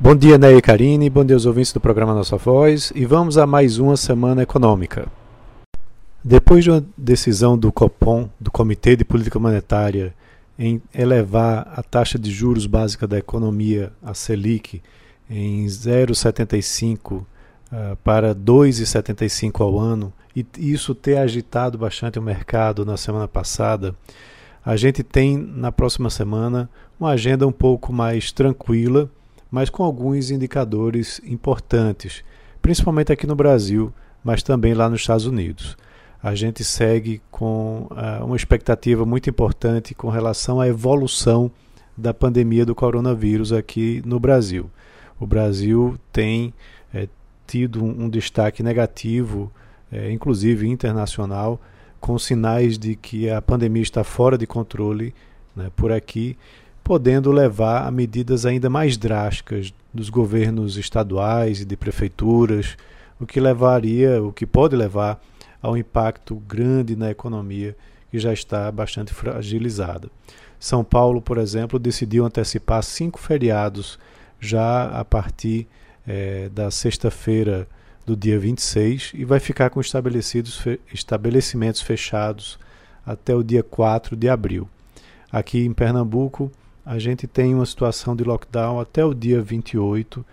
Bom dia, Ney e Karine, bom dia aos ouvintes do programa Nossa Voz e vamos a mais uma semana econômica. Depois de uma decisão do COPOM, do Comitê de Política Monetária, em elevar a taxa de juros básica da economia, a Selic, em 0,75 uh, ah, para 2,75 ao ano, e isso ter agitado bastante o mercado na semana passada, a gente tem na próxima semana uma agenda um pouco mais tranquila mas com alguns indicadores importantes, principalmente aqui no Brasil, mas também lá nos Estados Unidos. A gente segue com uh, uma expectativa muito importante com relação à evolução da pandemia do coronavírus aqui no Brasil. O Brasil tem é, tido um, um, destaque negativo, é, inclusive internacional, com sinais de que a pandemia está fora de controle né, por aqui podendo levar a medidas ainda mais drásticas dos governos estaduais e de prefeituras, o que levaria, o que pode levar a um impacto grande na economia que já está bastante fragilizada. São Paulo, por exemplo, decidiu antecipar cinco feriados já a partir é, da sexta-feira do dia 26 e vai ficar com estabelecidos, estabelecimentos fechados até o dia 4 de abril. Aqui em Pernambuco, a gente tem uma situação de lockdown até o dia 28,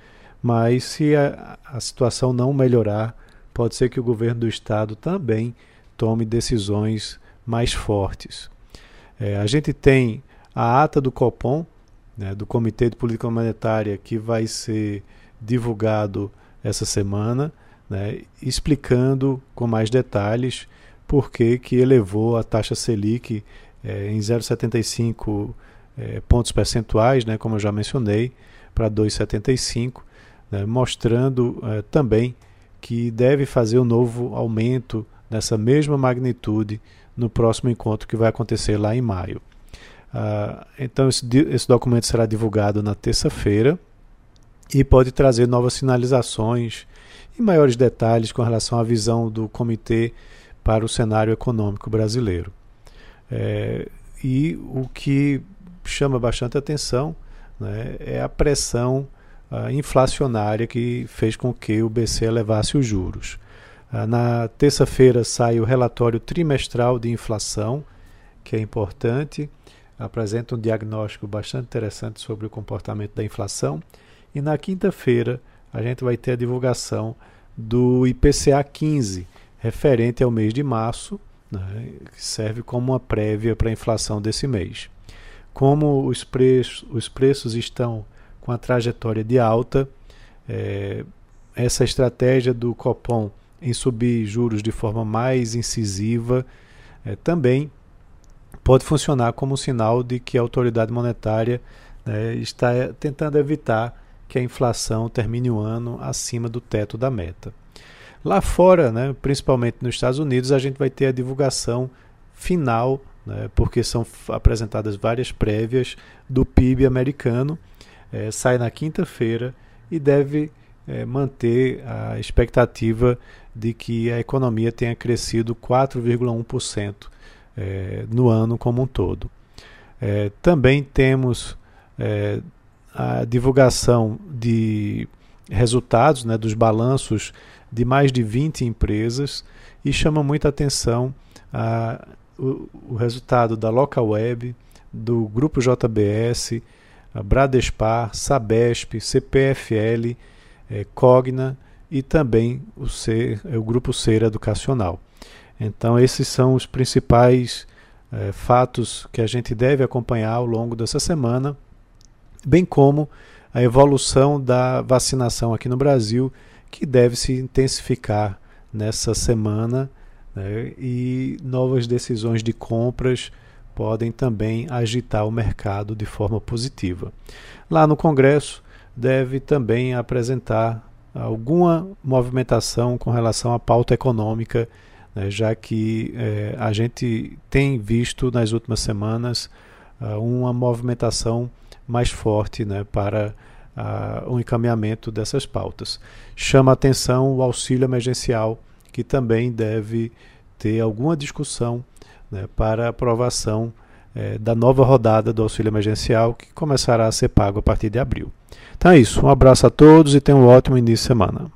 mas se a, a situação não melhorar, pode ser que o governo do estado também tome decisões mais fortes. É, a gente tem a ata do COPOM, né, do Comitê de Política Monetária, que vai ser divulgado essa semana, né, explicando com mais detalhes por que, que elevou a taxa Selic é, em 0,75 é, pontos percentuais, né, como eu já mencionei, para 2,75, né, mostrando é, também que deve fazer um novo aumento nessa mesma magnitude no próximo encontro que vai acontecer lá em maio. Ah, então, esse, esse documento será divulgado na terça-feira e pode trazer novas sinalizações e maiores detalhes com relação à visão do comitê para o cenário econômico brasileiro. É, e o que chama bastante atenção né, é a pressão uh, inflacionária que fez com que o BC elevasse os juros. Uh, na terça-feira sai o relatório trimestral de inflação, que é importante, apresenta um diagnóstico bastante interessante sobre o comportamento da inflação. E na quinta-feira a gente vai ter a divulgação do IPCA 15, referente ao mês de março, né, que serve como uma prévia para a inflação desse mês como os preços, os preços estão com a trajetória de alta, é, essa estratégia do Copom em subir juros de forma mais incisiva é, também pode funcionar como sinal de que a autoridade monetária né, está tentando evitar que a inflação termine o ano acima do teto da meta. Lá fora, né, principalmente nos Estados Unidos, a gente vai ter a divulgação final né, porque são apresentadas várias prévias do PIB americano, é, sai na quinta-feira e deve é, manter a expectativa de que a economia tenha crescido 4,1% é, no ano como um todo. É, também temos é, a divulgação de resultados né, dos balanços de mais de 20 empresas e chama muita atenção a o, o resultado da Local Web, do Grupo JBS, a Bradespar, Sabesp, CPFL, é, Cogna e também o, C, é, o Grupo Ser Educacional. Então, esses são os principais é, fatos que a gente deve acompanhar ao longo dessa semana, bem como a evolução da vacinação aqui no Brasil, que deve se intensificar nessa semana né? e novas decisões de compras podem também agitar o mercado de forma positiva. Lá no Congresso, deve também apresentar alguma movimentação com relação à pauta econômica, né, já que eh, a gente tem visto nas últimas semanas uh, uma movimentação mais forte né, para uh, o encaminhamento dessas pautas. Chama atenção o auxílio emergencial que também deve ter alguma discussão né, para aprovação é, da nova rodada do auxílio emergencial, que começará a ser pago a partir de abril. Então é isso. Um abraço a todos e tenham um ótimo início de semana.